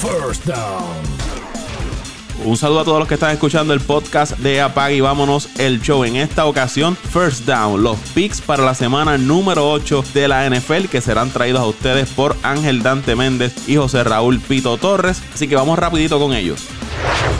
First Down. Un saludo a todos los que están escuchando el podcast de Apag y vámonos el show. En esta ocasión, First Down, los picks para la semana número 8 de la NFL que serán traídos a ustedes por Ángel Dante Méndez y José Raúl Pito Torres. Así que vamos rapidito con ellos.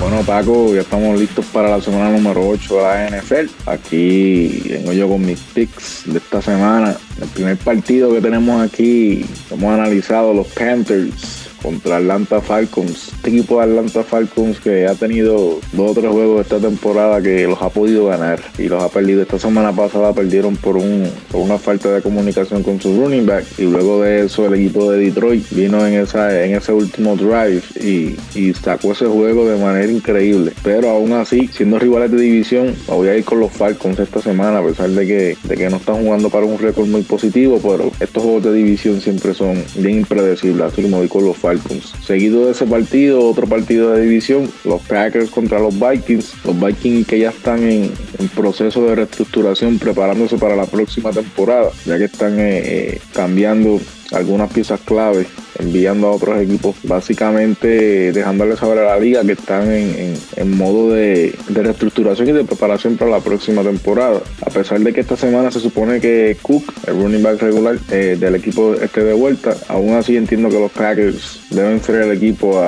Bueno Paco, ya estamos listos para la semana número 8 de la NFL. Aquí vengo yo con mis picks de esta semana. El primer partido que tenemos aquí, hemos analizado los Panthers contra Atlanta Falcons. Este equipo de Atlanta Falcons que ha tenido dos o tres juegos esta temporada que los ha podido ganar y los ha perdido. Esta semana pasada perdieron por, un, por una falta de comunicación con su running back y luego de eso el equipo de Detroit vino en, esa, en ese último drive y, y sacó ese juego de manera increíble. Pero aún así, siendo rivales de división, voy a ir con los Falcons esta semana a pesar de que, de que no están jugando para un récord muy positivo, pero estos juegos de división siempre son bien impredecibles, así que me voy con los Falcons. Seguido de ese partido, otro partido de división, los Packers contra los Vikings. Los Vikings que ya están en, proceso de reestructuración, preparándose para la próxima temporada, ya que están eh, eh, cambiando algunas piezas clave, enviando a otros equipos, básicamente dejándoles saber a la liga que están en, modo de, reestructuración y de preparación para la próxima temporada. A pesar de que esta semana se supone que Cook, el running back regular eh, del equipo, esté de vuelta, aún así entiendo que los Packers deben ser el equipo,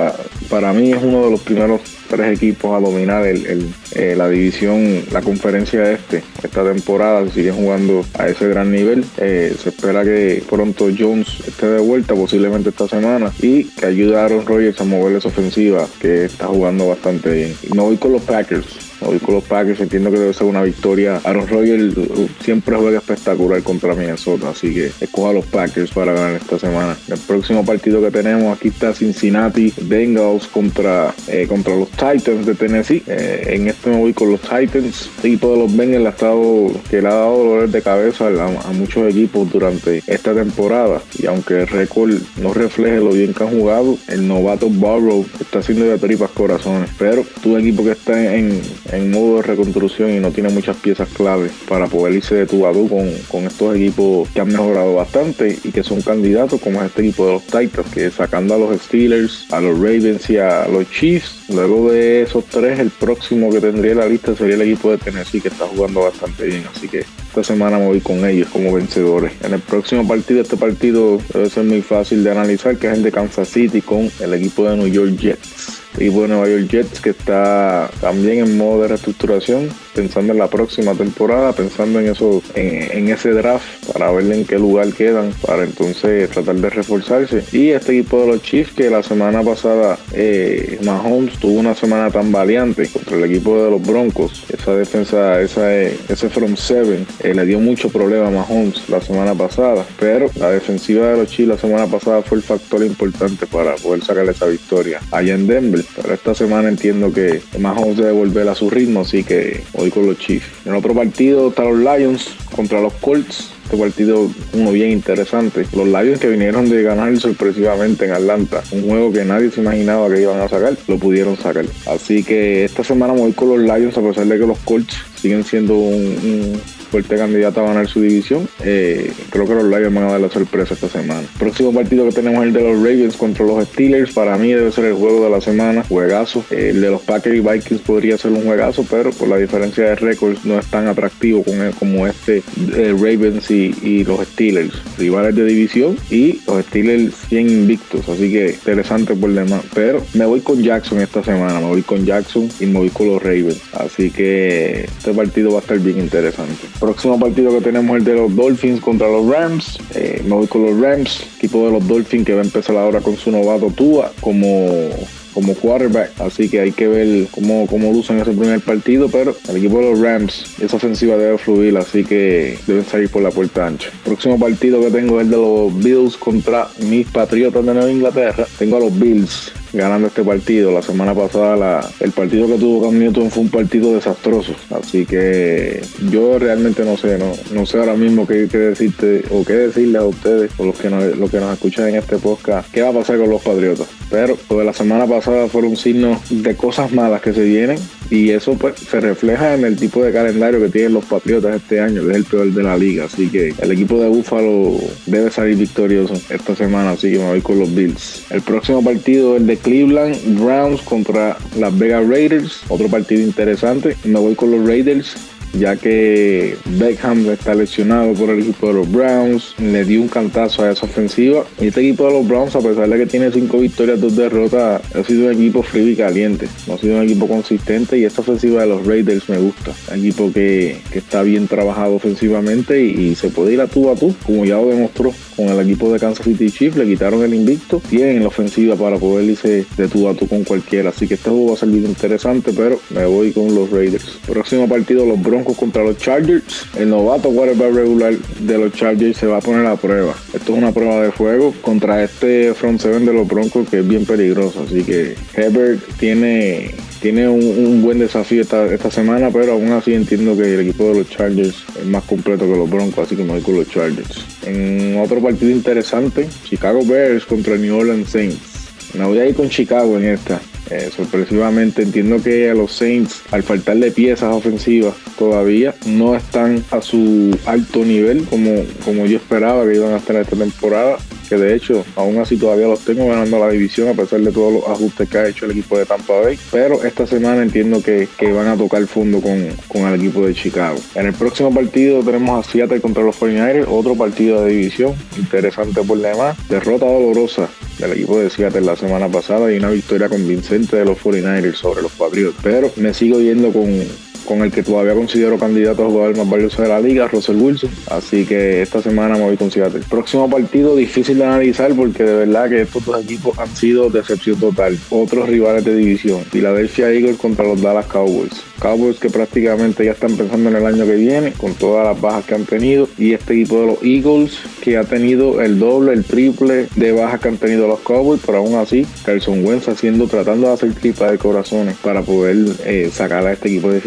para mí es uno de los primeros tres equipos a dominar el, eh, la división, la conferencia este esta temporada. Siguen jugando a ese gran nivel. Eh, se espera que pronto Jones esté de vuelta, posiblemente esta semana, y que ayude a Aaron Rodgers a mover esa ofensiva que está jugando bastante bien. Me voy con los Packers. Hoy con los Packers entiendo que debe ser una victoria. Aaron Rodgers uh, siempre juega espectacular contra Minnesota, así que escoja a los Packers para ganar esta semana. El próximo partido que tenemos aquí está Cincinnati Bengals contra, eh, contra los Titans de Tennessee. Eh, en este me voy con los Titans. Equipo de los Bengals ha estado, que le ha dado dolores de cabeza a, muchos equipos durante esta temporada. Y aunque el récord no refleje lo bien que han jugado, el novato Barrow está haciendo de tripas corazones. Pero tu equipo que está en en modo de reconstrucción y no tiene muchas piezas clave para poder irse de tu a con, con estos equipos que han mejorado bastante y que son candidatos como este equipo de los Titans, que sacando a los Steelers, a los Ravens y a los Chiefs, luego de esos tres, el próximo que tendría en la lista sería el equipo de Tennessee que está jugando bastante bien, así que esta semana me voy con ellos como vencedores. En el próximo partido, este partido debe ser muy fácil de analizar, que es el de Kansas City con el equipo de New York Jets equipo de Nueva York Jets que está también en modo de reestructuración, pensando en la próxima temporada, pensando en eso, en, ese draft para ver en qué lugar quedan, para entonces tratar de reforzarse. Y este equipo de los Chiefs que la semana pasada eh, Mahomes tuvo una semana tan valiente contra el equipo de los Broncos, esa defensa, esa, ese from seven eh, le dio mucho problema a Mahomes la semana pasada, pero la defensiva de los Chiefs la semana pasada fue el factor importante para poder sacarle esa victoria allá en Denver. Pero esta semana entiendo que Mahomes debe volver a su ritmo, así que hoy con los Chiefs. En otro partido están los Lions contra los Colts. Este partido uno bien interesante. Los Lions que vinieron de ganar sorpresivamente en Atlanta, un juego que nadie se imaginaba que iban a sacar, lo pudieron sacar. Así que esta semana voy con los Lions a pesar de que los Colts siguen siendo un fuerte candidato a ganar su división. Eh, creo que los Lions van a dar la sorpresa esta semana. próximo partido que tenemos el de los Ravens contra los Steelers. Para mí debe ser el juego de la semana. Juegazo. Eh, el de los Packers y Vikings podría ser un juegazo, pero por la diferencia de récords no es tan atractivo como este de Ravens y, los Steelers. Rivales de división y los Steelers 100 invictos. Así que interesante por demás. Pero me voy con Jackson esta semana. Me voy con Jackson y me voy con los Ravens. Así que este partido va a estar bien interesante. Próximo partido que tenemos es el de los Dolphins contra los Rams. Eh, me voy con los Rams, equipo de los Dolphins que va a empezar ahora con su novato Tua como como quarterback, así que hay que ver cómo, cómo lucen ese primer partido, pero el equipo de los Rams, esa ofensiva debe fluir, así que deben salir por la puerta ancha. próximo partido que tengo es el de los Bills contra mis Patriotas de Nueva Inglaterra. Tengo a los Bills ganando este partido. La semana pasada la, el partido que tuvo Cam Newton fue un partido desastroso. Así que yo realmente no sé, no, sé ahora mismo qué, decirte o qué decirle a ustedes o los que nos, los que nos escuchan en este podcast, qué va a pasar con los Patriotas. Pero lo de la semana pasada fueron signos de cosas malas que se vienen y eso pues se refleja en el tipo de calendario que tienen los Patriotas este año, es el peor de la liga. Así que el equipo de Buffalo debe salir victorioso esta semana, así que me voy con los Bills. El próximo partido es el de Cleveland Browns contra las Vegas Raiders, otro partido interesante. Me voy con los Raiders ya que Beckham está lesionado por el equipo de los Browns, le dio un cantazo a esa ofensiva. Y este equipo de los Browns, a pesar de que tiene cinco victorias, dos derrotas, ha sido un equipo frío y caliente, no ha sido un equipo consistente y esta ofensiva de los Raiders me gusta. Un equipo que, está bien trabajado ofensivamente y, se puede ir a tú a tú, como ya lo demostró con el equipo de Kansas City Chiefs, le quitaron el invicto, tienen la ofensiva para poder irse de tú a con cualquiera. Así que este juego va a ser bien interesante, pero me voy con los Raiders. Próximo partido, los Broncos contra los Chargers. El novato quarterback regular de los Chargers se va a poner a prueba. Esto es una prueba de fuego contra este front seven de los Broncos que es bien peligroso. Así que Herbert tiene tiene un, buen desafío esta, esta, semana, pero aún así entiendo que el equipo de los Chargers es más completo que los Broncos, así que me voy con los Chargers. En otro partido interesante, Chicago Bears contra New Orleans Saints. Me voy a ir con Chicago en esta. Eh, sorpresivamente entiendo que a los Saints, al faltarle piezas ofensivas todavía, no están a su alto nivel como, como yo esperaba que iban a estar esta temporada que de hecho aún así todavía los tengo ganando la división a pesar de todos los ajustes que ha hecho el equipo de Tampa Bay. Pero esta semana entiendo que, van a tocar fondo con, el equipo de Chicago. En el próximo partido tenemos a Seattle contra los 49ers, otro partido de división, interesante por demás. Derrota dolorosa del equipo de Seattle la semana pasada y una victoria convincente de los 49ers sobre los Patriots. Pero me sigo yendo con, con el que todavía considero candidato a jugador más valioso de la liga, Russell Wilson. Así que esta semana me voy con Seattle. Próximo partido difícil de analizar porque de verdad que estos dos equipos han sido decepción total. Otros rivales de división. Philadelphia Eagles contra los Dallas Cowboys. Cowboys que prácticamente ya están pensando en el año que viene con todas las bajas que han tenido. Y este equipo de los Eagles que ha tenido el doble, el triple de bajas que han tenido los Cowboys. Pero aún así, Carson Wentz haciendo, tratando de hacer tripa de corazones para poder eh, sacar a este equipo de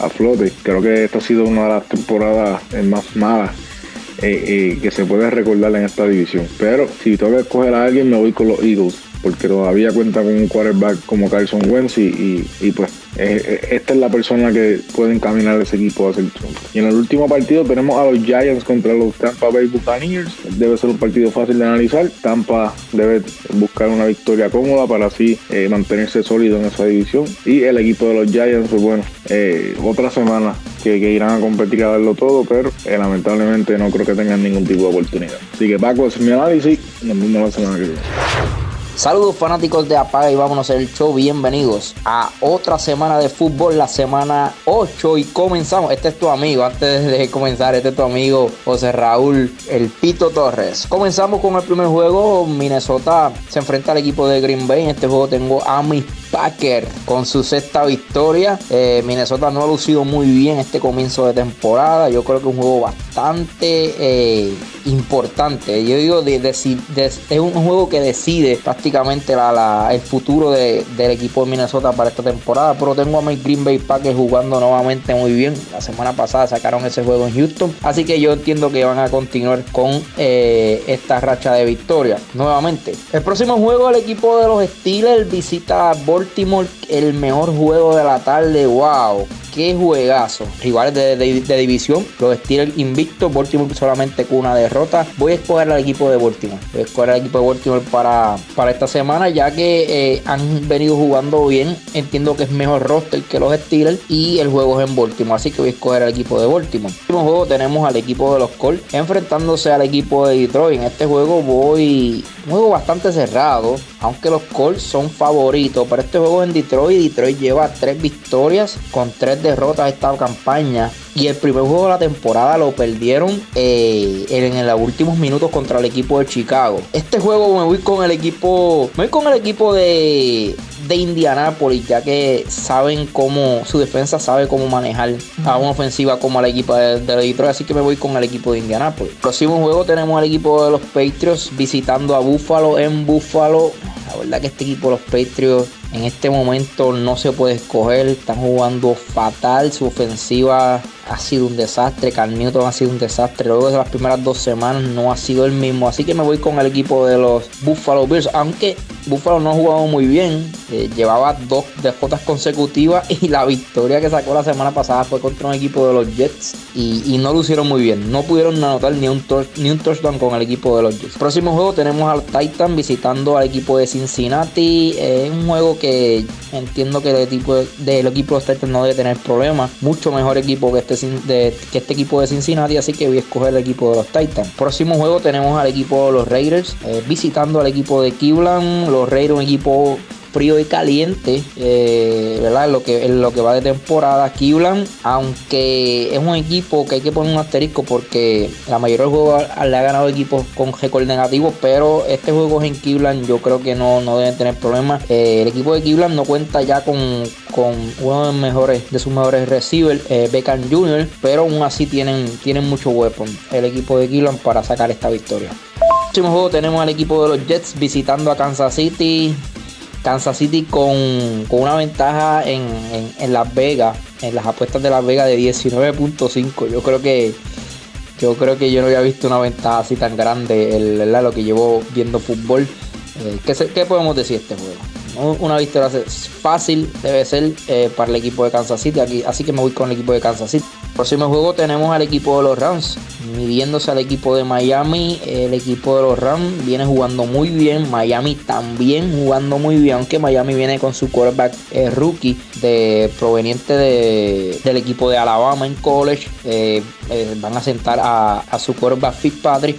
A flote. Creo que esta ha sido una de las temporadas más malas eh, eh, que se puede recordar en esta división. Pero si tengo que escoger a alguien, me voy con los Eagles, porque todavía cuenta con un quarterback como Carson Wentz y pues eh, eh, esta es la persona que puede encaminar ese equipo a hacer triunfo. Y en el último partido tenemos a los Giants contra los Tampa Bay Buccaneers. Debe ser un partido fácil de analizar. Tampa debe buscar una victoria cómoda para así eh, mantenerse sólido en esa división. Y el equipo de los Giants, pues bueno, otra semana que, irán a competir a darlo todo, pero lamentablemente no creo que tengan ningún tipo de oportunidad. Así que Paco, es mi análisis. Nos vemos la semana que viene. Saludos fanáticos de Apaga y vámonos el show. Bienvenidos a otra semana de fútbol, la semana 8 y comenzamos. Este es tu amigo, antes de comenzar, este es tu amigo José Raúl El Pito Torres. Comenzamos con el primer juego. Minnesota se enfrenta al equipo de Green Bay. En este juego tengo a mis Packers con su sexta victoria. Eh, Minnesota no ha lucido muy bien este comienzo de temporada. Yo creo que es un juego bastante eh, importante. Yo digo, es un juego que decide prácticamente el futuro del equipo de Minnesota para esta temporada. Pero tengo a mi Green Bay Packers jugando nuevamente muy bien. La semana pasada sacaron ese juego en Houston. Así que yo entiendo que van a continuar con eh, esta racha de victoria. Nuevamente. El próximo juego, el equipo de los Steelers visita Baltimore. El mejor juego de la tarde. ¡Wow! Qué juegazo. Rivales de, división, los Steelers invictos, Baltimore solamente con una derrota. Voy a escoger al equipo de Baltimore. Voy a escoger al equipo de Baltimore para, para esta semana, ya que eh, han venido jugando bien. Entiendo que es mejor roster que los Steelers y el juego es en Baltimore, así que voy a escoger al equipo de Baltimore. En el último juego tenemos al equipo de los Colts enfrentándose al equipo de Detroit. En este juego voy un juego bastante cerrado, aunque los Colts son favoritos. Para este juego en Detroit, Detroit lleva tres victorias con tres derrotas esta campaña. Y el primer juego de la temporada lo perdieron eh, en, los últimos minutos contra el equipo de Chicago. Este juego me voy con el equipo. Me voy con el equipo de, de Indianapolis, ya que saben cómo. Su defensa sabe cómo manejar a una ofensiva como el equipo de, de Detroit. Así que me voy con el equipo de Indianapolis. Próximo juego tenemos al equipo de los Patriots visitando a Buffalo en Buffalo. La verdad que este equipo, los Patriots, en este momento no se puede escoger. Están jugando fatal. Su ofensiva ha sido un desastre. Carl ha sido un desastre. Luego de las primeras dos semanas no ha sido el mismo. Así que me voy con el equipo de los Buffalo Bills. Aunque Buffalo no ha jugado muy bien. Eh, llevaba dos derrotas consecutivas y la victoria que sacó la semana pasada fue contra un equipo de los Jets. Y, no lo hicieron muy bien. No pudieron anotar ni un, ni un touchdown con el equipo de los Jets. Próximo juego tenemos al Titan visitando al equipo de Cincinnati. Es un juego que entiendo que el equipo del equipo de los Titans no debe tener problemas. Mucho mejor equipo que este, que este equipo de Cincinnati. Así que voy a escoger el equipo de los Titans. Próximo juego tenemos al equipo de los Raiders eh, visitando al equipo de Cleveland. Los un equipo frío y caliente, eh, ¿verdad? lo que, en lo que va de temporada. Cleveland, aunque es un equipo que hay que poner un asterisco porque la mayoría de los juegos le ha ganado equipos con récord negativo, pero este juego en Cleveland yo creo que no, no deben tener problemas. Eh, el equipo de Cleveland no cuenta ya con, con uno de, los mejores, de sus mejores receivers, eh, Beckham Jr., pero aún así tienen, tienen mucho weapon el equipo de Cleveland para sacar esta victoria. Próximo juego tenemos al equipo de los Jets visitando a Kansas City. Kansas City con, una ventaja en, Las Vegas, en las apuestas de Las Vegas de 19.5. Yo creo que yo creo que yo no había visto una ventaja así tan grande en lo que llevo viendo fútbol. Eh, ¿qué, podemos decir de este juego? Una victoria fácil debe ser eh, para el equipo de Kansas City, aquí, así que me voy con el equipo de Kansas City. Próximo juego tenemos al equipo de los Rams midiéndose al equipo de Miami. El equipo de los Rams viene jugando muy bien. Miami también jugando muy bien. Aunque Miami viene con su quarterback eh, rookie de, proveniente de, del equipo de Alabama en college. Eh, eh, van a sentar a, su quarterback Fitzpatrick.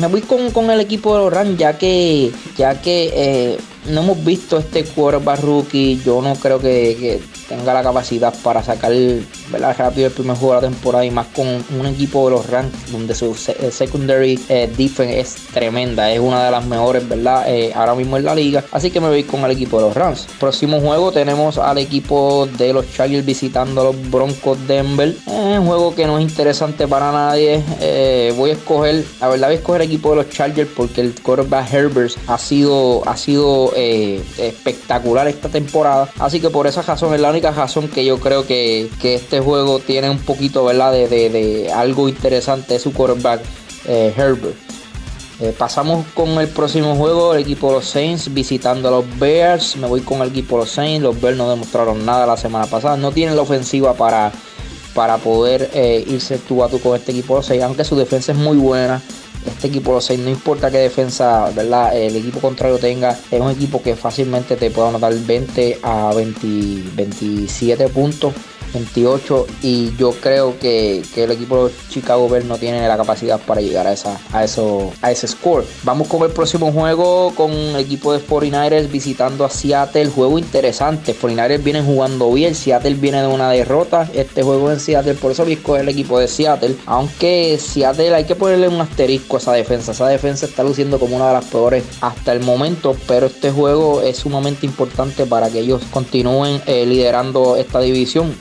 me voy con, el equipo de los Rams ya que, ya que no hemos visto este quarterback rookie. Yo no creo que, tenga la capacidad para sacar ¿verdad? rápido el primer juego de la temporada y más con un equipo de los Rams donde su eh, secondary eh, defense es tremenda. Es una de las mejores, ¿verdad? Eh, ahora mismo en la liga. Así que me voy con el equipo de los Rams. Próximo juego tenemos al equipo de los Chargers visitando a los Broncos Denver. Es un juego que no es interesante para nadie. voy a escoger, la verdad voy a escoger el equipo de los Chargers porque el quarterback Herbert ha sido, ha sido eh, espectacular esta temporada. Así que por esa razón es la única razón que yo creo que, este juego tiene un poquito ¿verdad? De, algo interesante de su quarterback eh, Herbert. Eh, pasamos con el próximo juego, el equipo de los Saints visitando a los Bears. Me voy con el equipo de los Saints. Los Bears no demostraron nada la semana pasada. No tienen la ofensiva para, para poder irse tú a tú con este equipo de los Saints. Aunque su defensa es muy buena este equipo lo sé, no importa qué defensa ¿verdad? el equipo contrario tenga, es un equipo que fácilmente te puede anotar 20 a 27 puntos 28 y yo creo que, el equipo de Chicago Bears no tiene la capacidad para llegar a esa a eso a ese score. Vamos con el próximo juego con el equipo de 49ers visitando a Seattle, juego interesante. 49ers vienen jugando bien, Seattle viene de una derrota. Este juego en Seattle, por eso vi el equipo de Seattle, aunque Seattle hay que ponerle un asterisco a esa defensa. Esa defensa está luciendo como una de las peores hasta el momento, pero este juego es sumamente importante para que ellos continúen eh, liderando esta división,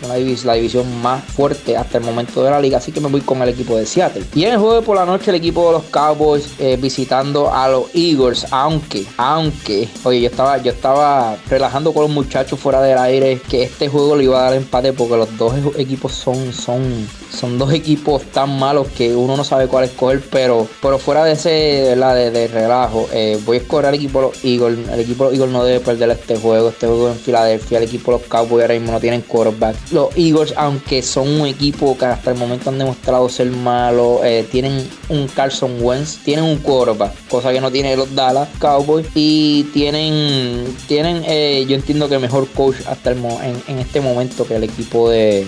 la división más fuerte hasta el momento de la liga. Así que me voy con el equipo de Seattle. Y en el de por la noche, el equipo de los Cowboys eh, visitando a los Eagles. Aunque, aunque, oye, yo estaba, yo estaba relajando con los muchachos fuera del aire que este juego le iba a dar empate porque los dos equipos son, son, son dos equipos tan malos que uno no sabe cuál escoger. Pero, pero fuera de ese la de, relajo, eh, voy a escoger al equipo de los Eagles. El equipo de los Eagles no debe perder este juego. Este juego en Filadelfia. El equipo de los Cowboys ahora mismo no tienen quarterback. Eagles, aunque son un equipo que hasta el momento han demostrado ser malo, eh, tienen un Carson Wentz, tienen un quarterback, cosa que no tiene los Dallas Cowboys, y tienen, tienen eh, yo entiendo que mejor coach hasta el en, este momento que el equipo de,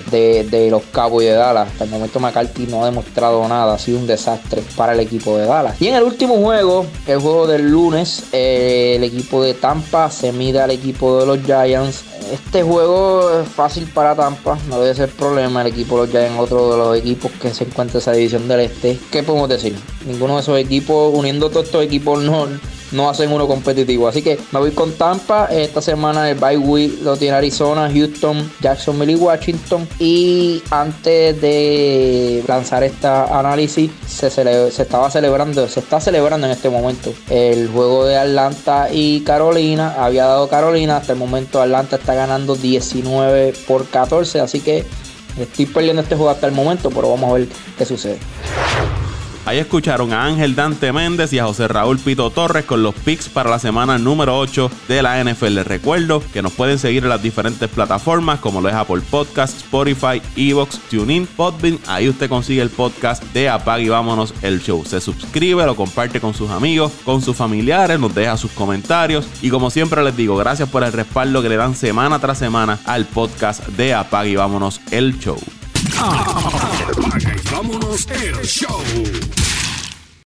los Cowboys de Dallas. Hasta el momento McCarthy no ha demostrado nada, ha sido un desastre para el equipo de Dallas. Y en el último juego, el juego del lunes, eh, el equipo de Tampa se mide al equipo de los Giants. Este juego es fácil para Tampa, no debe ser problema. El equipo los Giants, otro de los equipos que se encuentra en esa división del este. ¿Qué podemos decir? Ninguno de esos equipos, uniendo todos estos equipos, no, no hacen uno competitivo. Así que me voy con Tampa. Esta semana el bye week lo tiene Arizona, Houston, Jacksonville y Washington. Y antes de lanzar este análisis, se, se estaba celebrando, se está celebrando en este momento el juego de Atlanta y Carolina. Había dado Carolina, hasta el momento Atlanta está ganando 19 por 14. Así que Estoy perdiendo este juego hasta el momento, pero vamos a ver qué sucede. Ahí escucharon a Ángel Dante Méndez y a José Raúl Pito Torres con los picks para la semana número 8 de la NFL. Les recuerdo que nos pueden seguir en las diferentes plataformas como lo es Apple Podcast, Spotify, Evox, TuneIn, Podbean. Ahí usted consigue el podcast de Apag y Vámonos el Show. Se suscribe, lo comparte con sus amigos, con sus familiares, nos deja sus comentarios. Y como siempre les digo, gracias por el respaldo que le dan semana tras semana al podcast de Apag y Vámonos el Show. Vámonos el show.